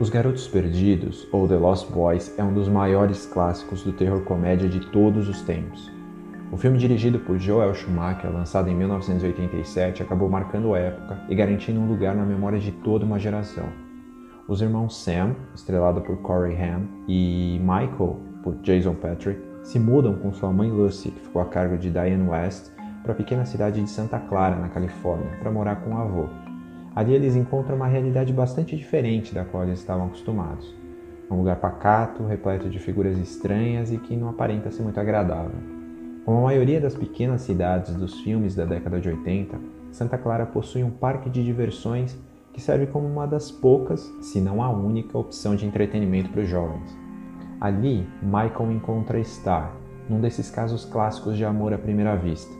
Os Garotos Perdidos, ou The Lost Boys, é um dos maiores clássicos do terror comédia de todos os tempos. O filme dirigido por Joel Schumacher, lançado em 1987, acabou marcando época e garantindo um lugar na memória de toda uma geração. Os irmãos Sam, estrelado por Corey Haim, e Michael, por Jason Patrick, se mudam com sua mãe Lucy, que ficou a cargo de Diane West, para a pequena cidade de Santa Clara, na Califórnia, para morar com o avô. Ali eles encontram uma realidade bastante diferente da qual eles estavam acostumados. Um lugar pacato, repleto de figuras estranhas e que não aparenta ser muito agradável. Como a maioria das pequenas cidades dos filmes da década de 80, Santa Clara possui um parque de diversões que serve como uma das poucas, se não a única, opção de entretenimento para os jovens. Ali, Michael encontra Star, num desses casos clássicos de amor à primeira vista.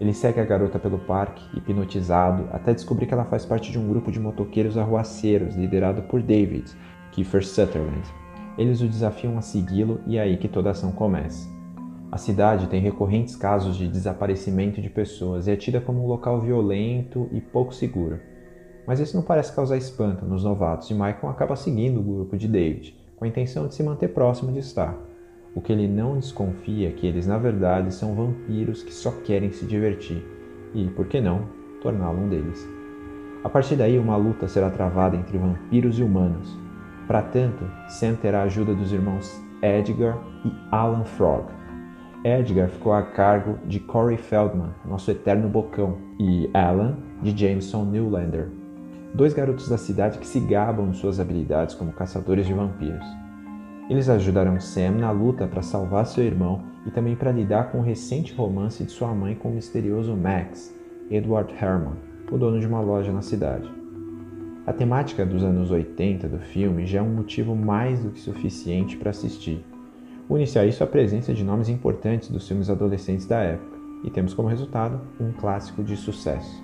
Ele segue a garota pelo parque, hipnotizado, até descobrir que ela faz parte de um grupo de motoqueiros arruaceiros liderado por David, Kiefer Sutherland. Eles o desafiam a segui-lo e é aí que toda a ação começa. A cidade tem recorrentes casos de desaparecimento de pessoas e é tida como um local violento e pouco seguro. Mas isso não parece causar espanto nos novatos e Michael acaba seguindo o grupo de David, com a intenção de se manter próximo de Star. O que ele não desconfia é que eles, na verdade, são vampiros que só querem se divertir e, por que não, torná-lo um deles. A partir daí, uma luta será travada entre vampiros e humanos. Para tanto, Sam terá a ajuda dos irmãos Edgar e Alan Frog. Edgar ficou a cargo de Corey Feldman, nosso eterno bocão, e Alan de Jameson Newlander, dois garotos da cidade que se gabam de suas habilidades como caçadores de vampiros. Eles ajudarão Sam na luta para salvar seu irmão e também para lidar com o recente romance de sua mãe com o misterioso Max, Edward Herman, o dono de uma loja na cidade. A temática dos anos 80 do filme já é um motivo mais do que suficiente para assistir. Une-se a isso a presença de nomes importantes dos filmes adolescentes da época, e temos como resultado um clássico de sucesso.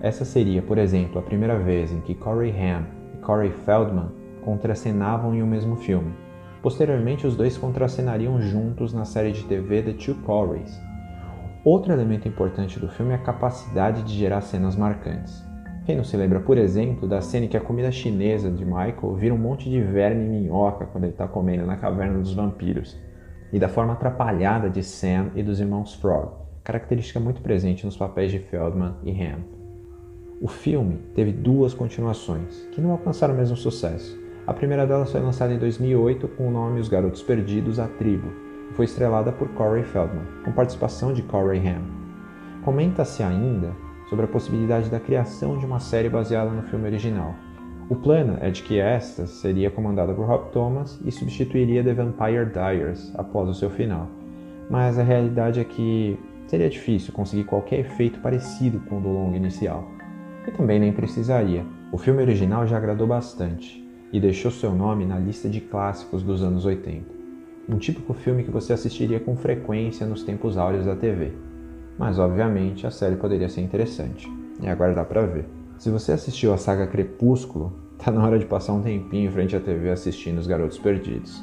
Essa seria, por exemplo, a primeira vez em que Corey Haim e Corey Feldman contracenavam em um mesmo filme, Posteriormente, os dois contracenariam juntos na série de TV The Two Coreys. Outro elemento importante do filme é a capacidade de gerar cenas marcantes. Quem não se lembra, por exemplo, da cena em que a comida chinesa de Michael vira um monte de verme e minhoca quando ele está comendo na caverna dos vampiros, e da forma atrapalhada de Sam e dos irmãos Frog, característica muito presente nos papéis de Feldman e Ham. O filme teve duas continuações, que não alcançaram o mesmo sucesso. A primeira delas foi lançada em 2008 com o nome Os Garotos Perdidos, a Tribo, e foi estrelada por Corey Feldman, com participação de Corey Haim. Comenta-se ainda sobre a possibilidade da criação de uma série baseada no filme original. O plano é de que esta seria comandada por Rob Thomas e substituiria The Vampire Diaries após o seu final. Mas a realidade é que seria difícil conseguir qualquer efeito parecido com o do longo inicial. E também nem precisaria. O filme original já agradou bastante, e deixou seu nome na lista de clássicos dos anos 80. Um típico filme que você assistiria com frequência nos tempos áureos da TV. Mas, obviamente, a série poderia ser interessante, e aguardar para ver. Se você assistiu a saga Crepúsculo, tá na hora de passar um tempinho em frente à TV assistindo Os Garotos Perdidos.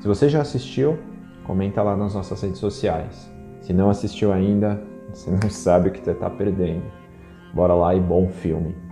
Se você já assistiu, comenta lá nas nossas redes sociais. Se não assistiu ainda, você não sabe o que você está perdendo. Bora lá e bom filme!